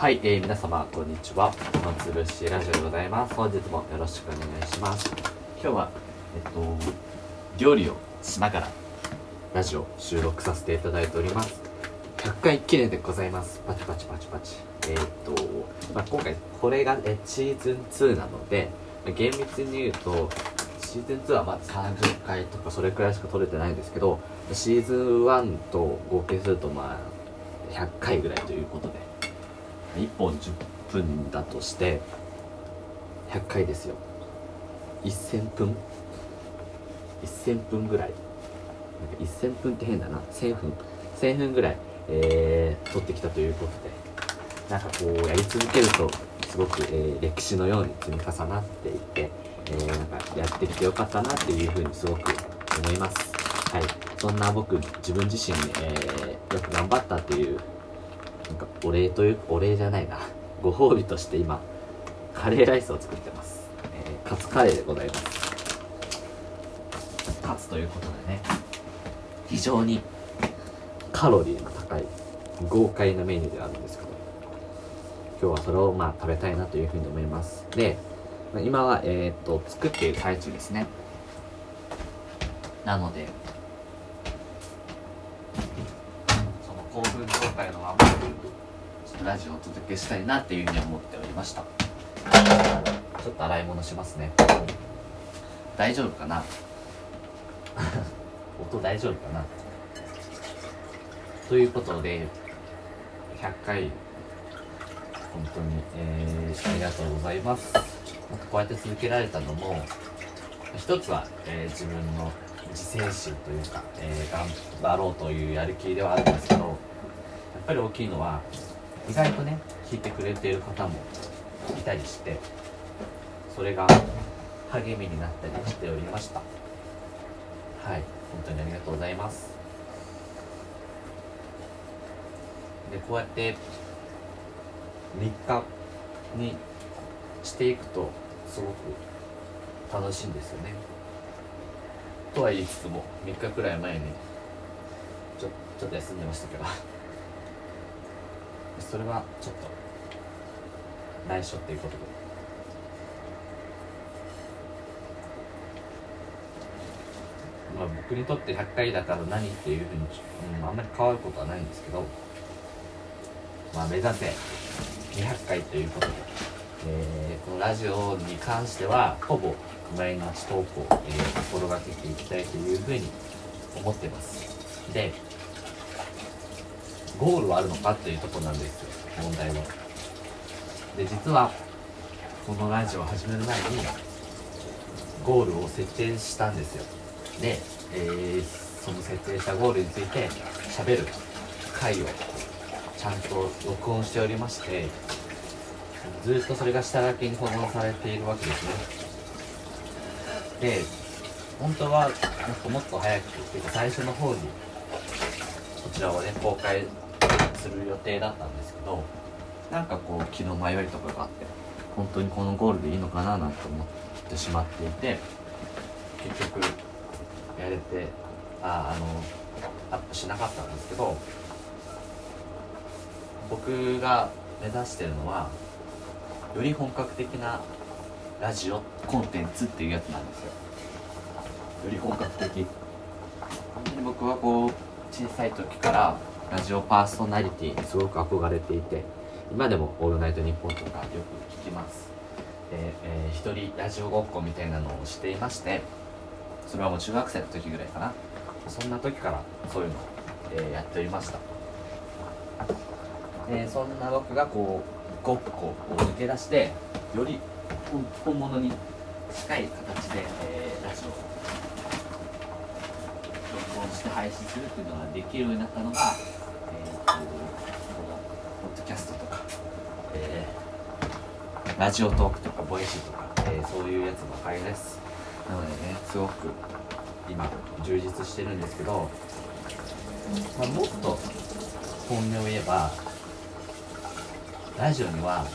はい、えー、皆様こんにちは。のつぶしラジオでございます。本日もよろしくお願いします。今日はえっと料理をしながらラジオ収録させていただいております。100回記念でございます。パチパチパチパチ。えーっと、まあ、今回これがえシーズン2なので、まあ厳密に言うとシーズン2はま30回とかそれくらいしか撮れてないんですけど、シーズン1と合計するとまあ100回ぐらいということで。1本10分だとして100回ですよ。1000分？1000分ぐらい。なんか1000分って変だな。1000分。1000分ぐらい、えー、撮ってきたということで。なんかこうやり続けるとすごく、えー歴史のように積み重なっていって、えーなんかやってきてよかったなっていうふうにすごく思います。はい。そんな僕自分自身、えーよく頑張ったっていうなんかお礼というお礼じゃないな。ご褒美として今カレーライスを作ってます、えーカツカレーでございます。カツということでね。非常にカロリーの高い豪快なメニューではあるんですけど今日はそれをまあ食べたいなというふうに思います。でまあ今はえーっと作っている最中ですね。なのでその興奮状態のままちょっとラジオをお届けしたいなっていうふうに思っておりました。ちょっと洗い物しますね。大丈夫かな？音大丈夫かな？ということで100回本当に、えーありがとうございます。なんかこうやって続けられたのも一つは、えー自分の自制心というか、えー頑張ろうというやる気ではあるんですけどぱり大きいのは意外とね聞いてくれている方もいたりしてそれが励みになったりしておりました。はい本当にありがとうございます。でこうやって3日にしていくとすごく楽しいんですよね。とは言いつつも3日くらい前にちょちょっと休んでましたけど。それはちょっと内緒っていうことで。まあ僕にとって100回だから何っていうふうに、うん、あんまり変わることはないんですけど。まあ目指せ。200回ということで、えーこのラジオに関してはほぼ毎日投稿、えー心がけていきたいというふうに思ってます。でゴールはあるのかっていうとこなんですよ問題は。で実はこのラジオを始める前にゴールを設定したんですよ。で、えーその設定したゴールについて喋る回をちゃんと録音しておりましてずっとそれが下書きに保存されているわけですね。で本当はもっともっと早くっていうか最初の方にちらをね公開する予定だったんですけどなんかこう気の迷いとかがあって本当にこのゴールでいいのかななんて思ってしまっていて結局やれてああのアップしなかったんですけど僕が目指してるのはより本格的なラジオコンテンツっていうやつなんですよ。より本格的。本当に僕はこう小さい時からラジオパーソナリティにすごく憧れていて今でも「オールナイトニッポン」とかよく聞きます。で、えー一人ラジオごっこみたいなのをしていましてそれはもう中学生の時ぐらいかな。そんな時からそういうのを、えーやっておりました。でそんな僕がこうごっこを抜け出してより本物に近い形で、えーラジオをして配信するっていうのができるようになったのが、えー、とこのポッドキャストとか、えーラジオトークとかボイシーとか、えーそういうやつばかりです。なのでねすごく今充実してるんですけど、まあ、もっと本音を言えばラジオには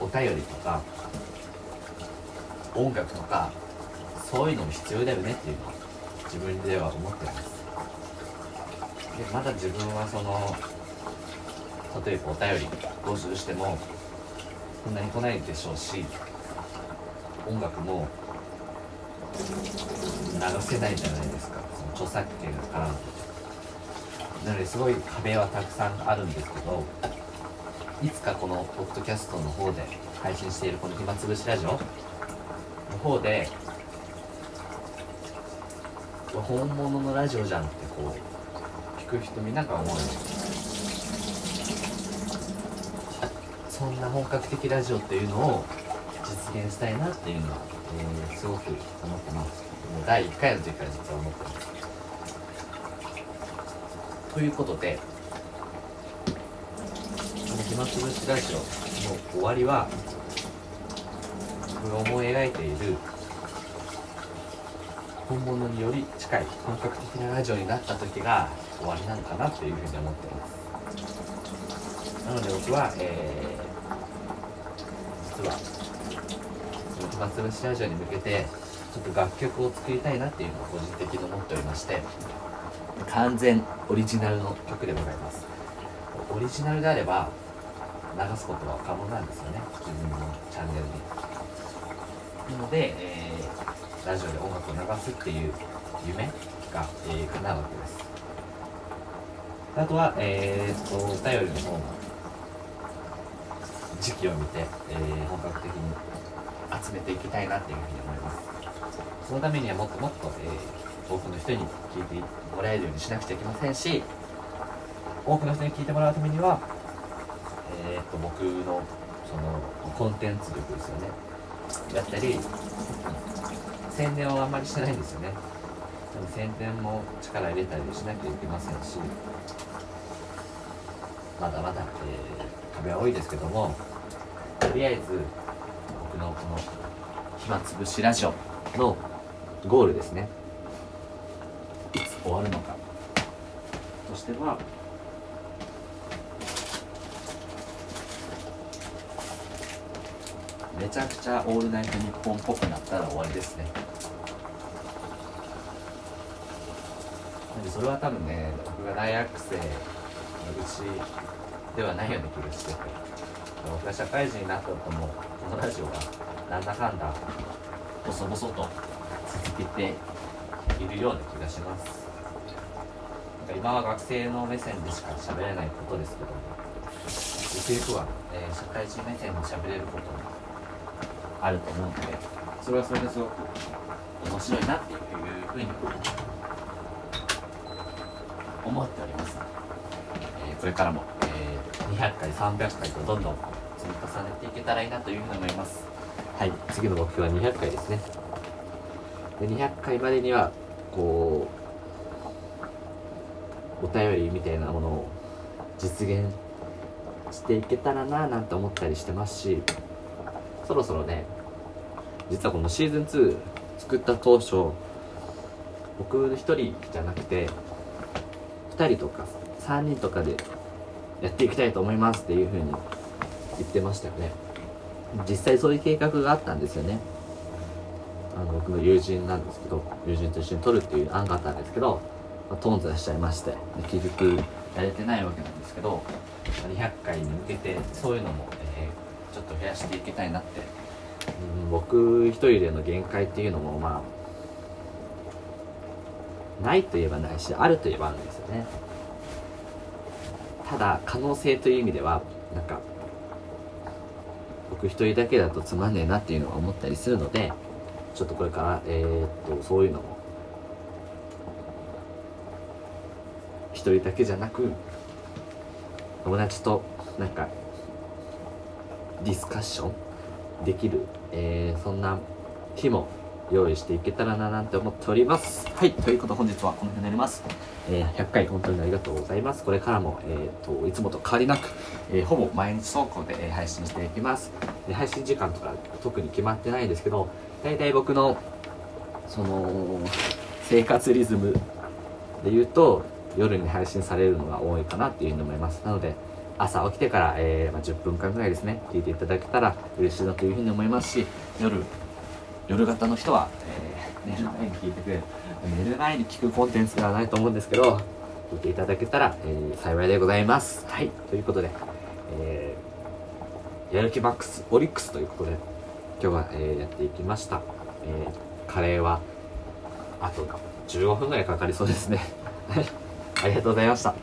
お便りとか音楽とかそういうのも必要だよねっていうの自分では思ってます。でまだ自分はその例えばお便り募集してもそんなに来ないでしょうし音楽も流せないじゃないですか。その著作権が絡むなのですごい壁はたくさんあるんですけどいつかこのポッドキャストの方で配信しているこの暇つぶしラジオの方で本物のラジオじゃんってこう聞く人みんなが思うそんな本格的ラジオっていうのを実現したいなっていうのは、えー、す。ごく思ってますもう第1回の時から実は思ってますということでこの暇つぶしラジオの終わりは僕が思い描いている本物により近い本格的なラジオになった時が終わりなのかなっていうふうに思ってます。なので僕は、えー、実はこの暇つぶしラジオに向けてちょっと楽曲を作りたいなっていうのを個人的に思っておりまして完全オリジナルの曲でございます。オリジナルであれば流すことは可能なんですよね自分のチャンネルになので、えー、ラジオで音楽を流すっていう夢が、えー、叶うわけですあとは、えー、っと、お便りの方の時期を見て、えー、本格的に集めていきたいなっていうふうに思います。そのためにはもっともっと、えー、多くの人に聞いてもらえるようにしなくちゃいけませんし多くの人に聞いてもらうためには、えー、っと僕のそのコンテンツ力ですよねやったり、宣伝をあんまりしてないんですよね。でも宣伝も力入れたりしなきゃいけませんし。まだまだ、えー、壁は多いですけども。とりあえず僕のこの暇つぶしラジオのゴールですね。いつ終わるのか。としてはめちゃくちゃ「オールナイトニッポン」っぽくなったら終わりですねなんでそれは多分ね僕が大学生のうちではないような気がしてて僕が社会人になった後もこのラジオがなんだかんだ細々と続けているような気がします。なんか今は学生の目線でしか喋れないことですけどもゆくゆくは、えー、社会人目線で喋れることもあると思うのでそれはそれですごく面白いなっていうふうに思っております、えー、これからも、えー、200回300回とどんどん積み重ねていけたらいいなというふうに思います。はい次の目標は200回ですね。で200回までにはこうお便りみたいなものを実現していけたらななんて思ったりしてますしそろそろね実はこのシーズン2作った当初僕1人じゃなくて2人とか3人とかでやっていきたいと思いますっていうふうに言ってましたよね。実際そういう計画があったんですよね。あの僕の友人なんですけど友人と一緒に撮るっていう案があったんですけど、まあ、トーンズ出しちゃいまして結局やれてないわけなんですけど200回に向けてそういうのも、えー、ちょっと増やしていきたいなって、うん、僕一人での限界っていうのもまあないといえばないしあるといえばあるんですよね。ただ可能性という意味ではなんか僕一人だけだとつまんねえなっていうのは思ったりするのでちょっとこれから、えー、っとそういうのも一人だけじゃなく友達となんかディスカッションできる、えー、そんな日も用意していけたらななんて思っております。はい。ということで本日はこの辺になります。えー、100回本当にありがとうございます。これからも、えっ、ー、と、いつもと変わりなく、えー、ほぼ毎日走行で、え配信していきます。で配信時間とか特に決まってないんですけど、大体僕の、その、生活リズムで言うと、夜に配信されるのが多いかなっていうふうに思います。なので、朝起きてから、えーまあ、10分間ぐらいですね、聞いていただけたら嬉しいなというふうに思いますし、夜、夜型の人は、えー、寝る前に聞いてくれ。る寝る前に聞くコンテンツではないと思うんですけど聞いていただけたら、えー幸いでございます。はい。ということで、えーやる気マックスオリックスということで今日は、えーやっていきました、えーカレーはあと15分ぐらいかかりそうですね。はい。ありがとうございました